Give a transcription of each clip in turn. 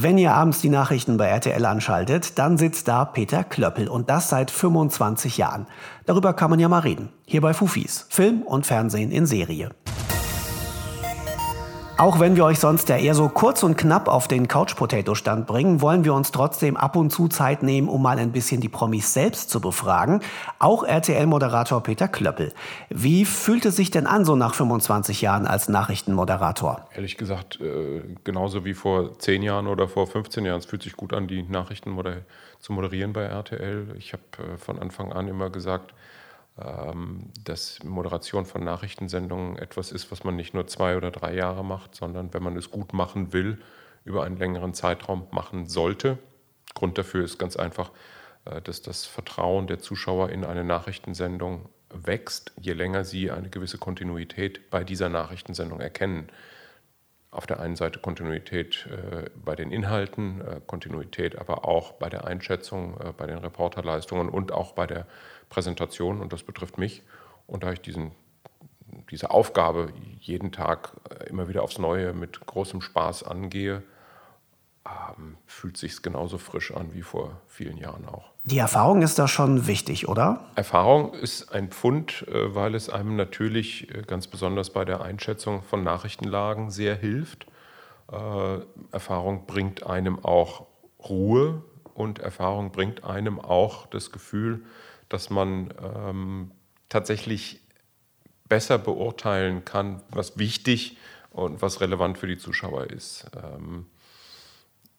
Wenn ihr abends die Nachrichten bei RTL anschaltet, dann sitzt da Peter Klöppel und das seit 25 Jahren. Darüber kann man ja mal reden. Hier bei Fufis. Film und Fernsehen in Serie. Auch wenn wir euch sonst ja eher so kurz und knapp auf den Couch Potato Stand bringen, wollen wir uns trotzdem ab und zu Zeit nehmen, um mal ein bisschen die Promis selbst zu befragen. Auch RTL-Moderator Peter Klöppel. Wie fühlt es sich denn an, so nach 25 Jahren als Nachrichtenmoderator? Ehrlich gesagt, äh, genauso wie vor 10 Jahren oder vor 15 Jahren. Es fühlt sich gut an, die Nachrichten moder zu moderieren bei RTL. Ich habe äh, von Anfang an immer gesagt, dass Moderation von Nachrichtensendungen etwas ist, was man nicht nur zwei oder drei Jahre macht, sondern wenn man es gut machen will, über einen längeren Zeitraum machen sollte. Grund dafür ist ganz einfach, äh, dass das Vertrauen der Zuschauer in eine Nachrichtensendung wächst, je länger sie eine gewisse Kontinuität bei dieser Nachrichtensendung erkennen. Auf der einen Seite Kontinuität äh, bei den Inhalten, äh, Kontinuität aber auch bei der Einschätzung, äh, bei den Reporterleistungen und auch bei der Präsentation und das betrifft mich. Und da ich diesen, diese Aufgabe jeden Tag äh, immer wieder aufs Neue mit großem Spaß angehe, fühlt sich genauso frisch an wie vor vielen Jahren auch. Die Erfahrung ist da schon wichtig, oder? Erfahrung ist ein Pfund, äh, weil es einem natürlich äh, ganz besonders bei der Einschätzung von Nachrichtenlagen sehr hilft. Erfahrung bringt einem auch Ruhe und Erfahrung bringt einem auch das Gefühl, dass man ähm, tatsächlich besser beurteilen kann, was wichtig und was relevant für die Zuschauer ist.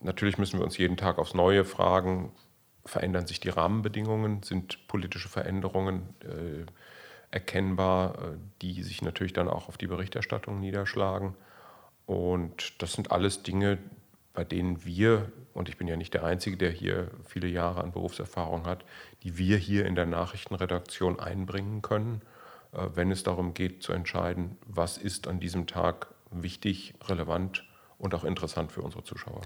Natürlich müssen wir uns jeden Tag aufs Neue fragen, verändern sich die Rahmenbedingungen, sind politische Veränderungen äh, erkennbar, äh, die sich natürlich dann auch auf die Berichterstattung niederschlagen. Und das sind alles Dinge, bei denen wir, und ich bin ja nicht der Einzige, der hier viele Jahre an Berufserfahrung hat, die wir hier in der Nachrichtenredaktion einbringen können, äh, wenn es darum geht zu entscheiden, was ist an diesem Tag wichtig, relevant und auch interessant für unsere Zuschauer.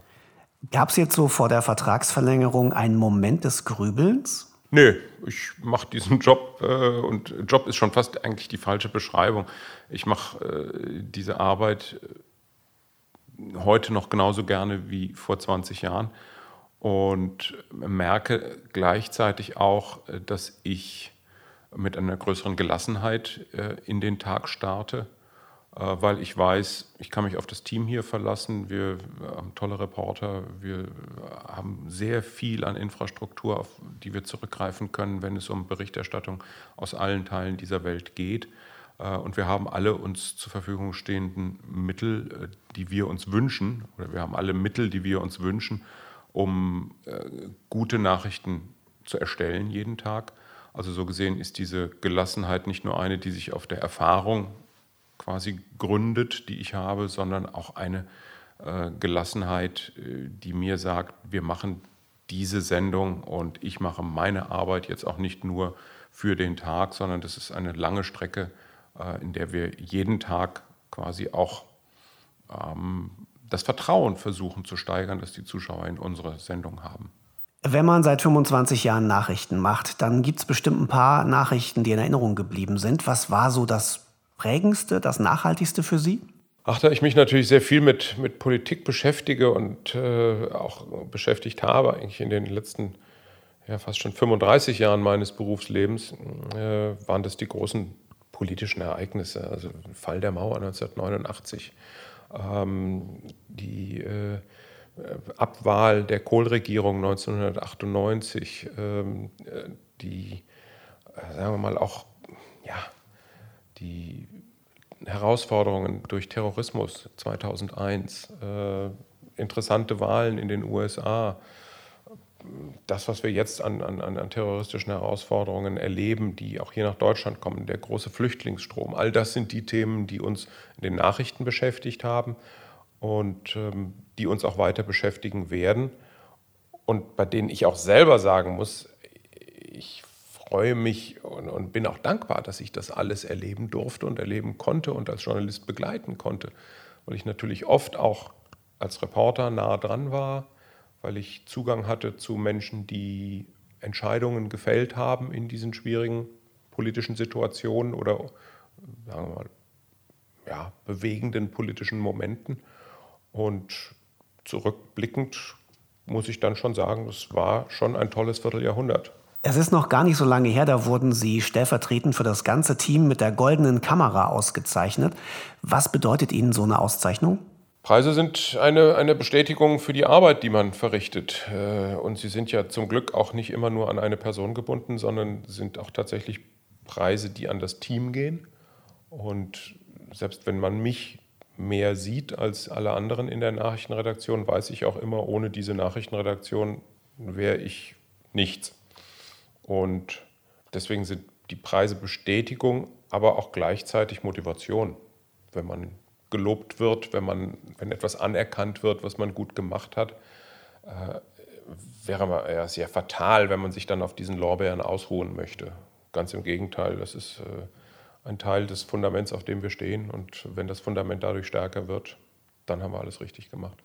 Gab es jetzt so vor der Vertragsverlängerung einen Moment des Grübelns? Nö, ich mache diesen Job äh, und Job ist schon fast eigentlich die falsche Beschreibung. Ich mache äh, diese Arbeit äh, heute noch genauso gerne wie vor 20 Jahren und merke gleichzeitig auch, äh, dass ich mit einer größeren Gelassenheit äh, in den Tag starte, weil ich weiß, ich kann mich auf das Team hier verlassen. Wir haben tolle Reporter, wir haben sehr viel an Infrastruktur, auf die wir zurückgreifen können, wenn es um Berichterstattung aus allen Teilen dieser Welt geht. Und wir haben alle uns zur Verfügung stehenden Mittel, die wir uns wünschen, oder wir haben alle Mittel, die wir uns wünschen, um äh, gute Nachrichten zu erstellen jeden Tag. Also so gesehen ist diese Gelassenheit nicht nur eine, die sich auf der Erfahrung quasi gründet, die ich habe, sondern auch eine äh, Gelassenheit, äh, die mir sagt, wir machen diese Sendung und ich mache meine Arbeit jetzt auch nicht nur für den Tag, sondern das ist eine lange Strecke, äh, in der wir jeden Tag quasi auch ähm, das Vertrauen versuchen zu steigern, das die Zuschauer in unsere Sendung haben. Wenn man seit 25 Jahren Nachrichten macht, dann gibt es bestimmt ein paar Nachrichten, die in Erinnerung geblieben sind. Was war so das prägendste, das nachhaltigste für Sie? Ach, da ich mich natürlich sehr viel mit, mit Politik beschäftige und äh, auch beschäftigt habe, eigentlich in den letzten ja, fast schon 35 Jahren meines Berufslebens, äh, waren das die großen politischen Ereignisse. Also Fall der Mauer 1989, ähm, die äh, Abwahl der Kohlregierung 1998, ähm, äh, die, äh, sagen wir mal, auch ja, die Herausforderungen durch Terrorismus 2001, äh, interessante Wahlen in den USA, das, was wir jetzt an, an, an terroristischen Herausforderungen erleben, die auch hier nach Deutschland kommen, der große Flüchtlingsstrom, all das sind die Themen, die uns in den Nachrichten beschäftigt haben und ähm, die uns auch weiter beschäftigen werden. Und bei denen ich auch selber sagen muss, ich freue mich und, und bin auch dankbar, dass ich das alles erleben durfte und erleben konnte und als Journalist begleiten konnte, weil ich natürlich oft auch als Reporter nah dran war weil ich Zugang hatte zu Menschen, die Entscheidungen gefällt haben in diesen schwierigen politischen Situationen oder sagen wir mal, ja, bewegenden politischen Momenten. Und zurückblickend muss ich dann schon sagen, das war schon ein tolles Vierteljahrhundert. Es ist noch gar nicht so lange her, da wurden Sie stellvertretend für das ganze Team mit der goldenen Kamera ausgezeichnet. Was bedeutet Ihnen so eine Auszeichnung? Preise sind eine, eine Bestätigung für die Arbeit, die man verrichtet. Äh, und sie sind ja zum Glück auch nicht immer nur an eine Person gebunden, sondern sind auch tatsächlich Preise, die an das Team gehen. Und selbst wenn man mich mehr sieht als alle anderen in der Nachrichtenredaktion, weiß ich auch immer, ohne diese Nachrichtenredaktion wäre ich nichts. Und deswegen sind die Preise Bestätigung, aber auch gleichzeitig Motivation. Wenn man gelobt wird, wenn, man, wenn etwas anerkannt wird, was man gut gemacht hat, äh, wäre ja sehr fatal, wenn man sich dann auf diesen Lorbeeren ausruhen möchte. Ganz im Gegenteil, das ist äh, ein Teil des Fundaments, auf dem wir stehen. Und wenn das Fundament dadurch stärker wird, dann haben wir alles richtig gemacht.